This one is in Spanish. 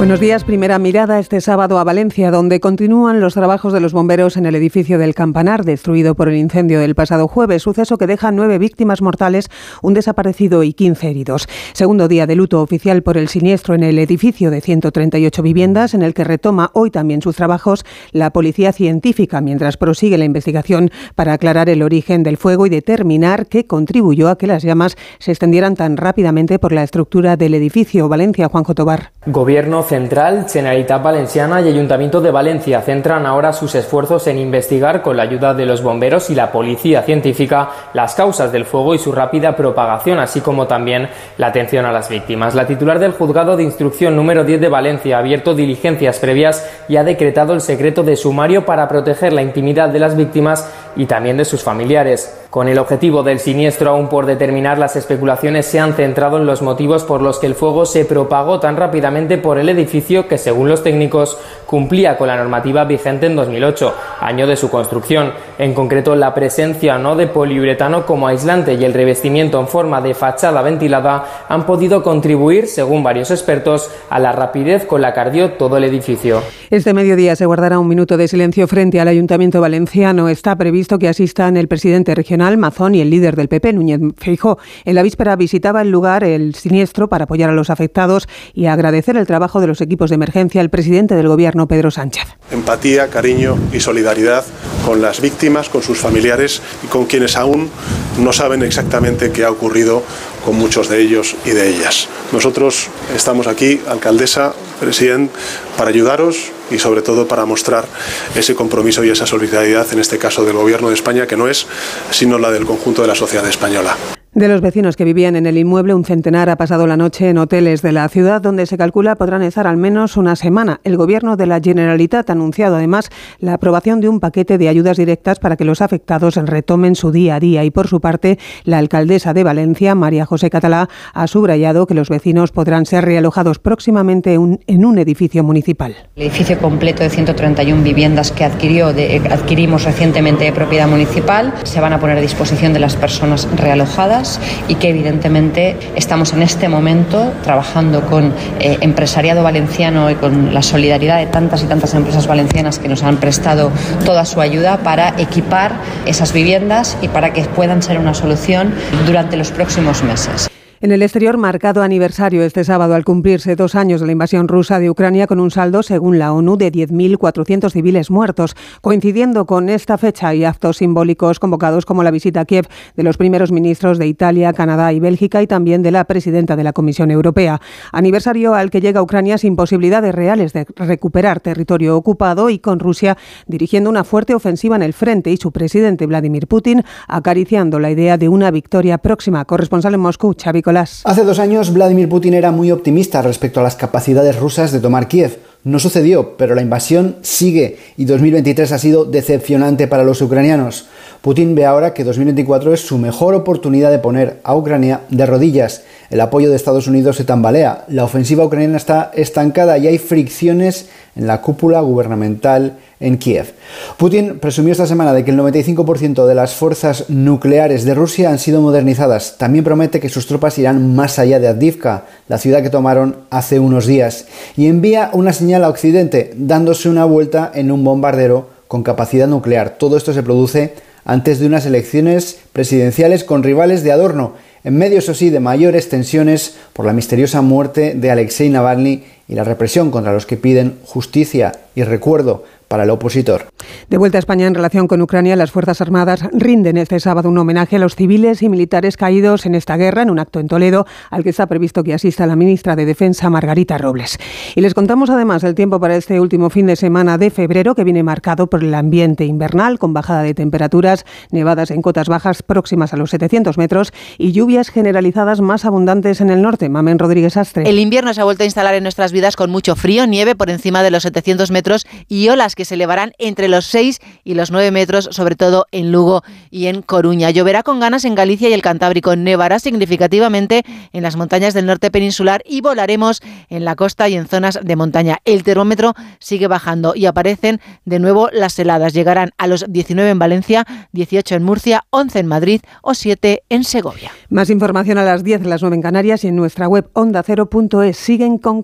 Buenos días. Primera mirada este sábado a Valencia, donde continúan los trabajos de los bomberos en el edificio del Campanar, destruido por el incendio del pasado jueves, suceso que deja nueve víctimas mortales, un desaparecido y 15 heridos. Segundo día de luto oficial por el siniestro en el edificio de 138 viviendas, en el que retoma hoy también sus trabajos la policía científica, mientras prosigue la investigación para aclarar el origen del fuego y determinar qué contribuyó a que las llamas se extendieran tan rápidamente por la estructura del edificio. Valencia, Juanjo Tobar. Gobierno Central, Generalitat Valenciana y Ayuntamiento de Valencia centran ahora sus esfuerzos en investigar con la ayuda de los bomberos y la policía científica las causas del fuego y su rápida propagación, así como también la atención a las víctimas. La titular del juzgado de instrucción número 10 de Valencia ha abierto diligencias previas y ha decretado el secreto de sumario para proteger la intimidad de las víctimas y también de sus familiares. Con el objetivo del siniestro aún por determinar, las especulaciones se han centrado en los motivos por los que el fuego se propagó tan rápidamente por el edificio que, según los técnicos, cumplía con la normativa vigente en 2008, año de su construcción. En concreto, la presencia no de poliuretano como aislante y el revestimiento en forma de fachada ventilada han podido contribuir, según varios expertos, a la rapidez con la que ardió todo el edificio. Este mediodía se guardará un minuto de silencio frente al Ayuntamiento Valenciano. Está previsto que asistan el presidente regional Mazón y el líder del PP, Núñez Feijó. En la víspera visitaba el lugar el siniestro para apoyar a los afectados y agradecer el trabajo de los equipos de emergencia al presidente del gobierno, Pedro Sánchez. Empatía, cariño y solidaridad con las víctimas, con sus familiares y con quienes aún no saben exactamente qué ha ocurrido con muchos de ellos y de ellas. Nosotros estamos aquí, alcaldesa, presidente, para ayudaros y sobre todo para mostrar ese compromiso y esa solidaridad, en este caso del Gobierno de España, que no es sino la del conjunto de la sociedad española. De los vecinos que vivían en el inmueble, un centenar ha pasado la noche en hoteles de la ciudad, donde se calcula podrán estar al menos una semana. El gobierno de la Generalitat ha anunciado además la aprobación de un paquete de ayudas directas para que los afectados retomen su día a día. Y por su parte, la alcaldesa de Valencia, María José Catalá, ha subrayado que los vecinos podrán ser realojados próximamente en un edificio municipal. El edificio completo de 131 viviendas que adquirió, adquirimos recientemente de propiedad municipal se van a poner a disposición de las personas realojadas y que evidentemente estamos en este momento trabajando con eh, empresariado valenciano y con la solidaridad de tantas y tantas empresas valencianas que nos han prestado toda su ayuda para equipar esas viviendas y para que puedan ser una solución durante los próximos meses. En el exterior, marcado aniversario este sábado al cumplirse dos años de la invasión rusa de Ucrania con un saldo, según la ONU, de 10.400 civiles muertos. Coincidiendo con esta fecha y actos simbólicos convocados como la visita a Kiev de los primeros ministros de Italia, Canadá y Bélgica y también de la presidenta de la Comisión Europea. Aniversario al que llega Ucrania sin posibilidades reales de recuperar territorio ocupado y con Rusia dirigiendo una fuerte ofensiva en el frente y su presidente Vladimir Putin acariciando la idea de una victoria próxima. Corresponsal en Moscú, Xavi Hace dos años Vladimir Putin era muy optimista respecto a las capacidades rusas de tomar Kiev. No sucedió, pero la invasión sigue y 2023 ha sido decepcionante para los ucranianos. Putin ve ahora que 2024 es su mejor oportunidad de poner a Ucrania de rodillas. El apoyo de Estados Unidos se tambalea, la ofensiva ucraniana está estancada y hay fricciones en la cúpula gubernamental en Kiev. Putin presumió esta semana de que el 95% de las fuerzas nucleares de Rusia han sido modernizadas. También promete que sus tropas irán más allá de Adivka, la ciudad que tomaron hace unos días, y envía una señal a Occidente, dándose una vuelta en un bombardero con capacidad nuclear. Todo esto se produce antes de unas elecciones presidenciales con rivales de adorno, en medio, eso sí, de mayores tensiones por la misteriosa muerte de Alexei Navalny y la represión contra los que piden justicia y recuerdo para el opositor. De vuelta a España en relación con Ucrania, las Fuerzas Armadas rinden este sábado un homenaje a los civiles y militares caídos en esta guerra en un acto en Toledo al que está previsto que asista la ministra de Defensa Margarita Robles. Y les contamos además el tiempo para este último fin de semana de febrero que viene marcado por el ambiente invernal con bajada de temperaturas, nevadas en cotas bajas próximas a los 700 metros y lluvias generalizadas más abundantes en el norte. Mamen Rodríguez Astre. El invierno se ha vuelto a instalar en nuestras vidas con mucho frío, nieve por encima de los 700 metros y olas que se elevarán entre los 6 y los 9 metros, sobre todo en Lugo y en Coruña. Lloverá con ganas en Galicia y el Cantábrico. Nevará significativamente en las montañas del norte peninsular y volaremos en la costa y en zonas de montaña. El termómetro sigue bajando y aparecen de nuevo las heladas. Llegarán a los 19 en Valencia, 18 en Murcia, 11 en Madrid o 7 en Segovia. Más información a las 10, las 9 en Canarias y en nuestra web ondacero.es. Siguen con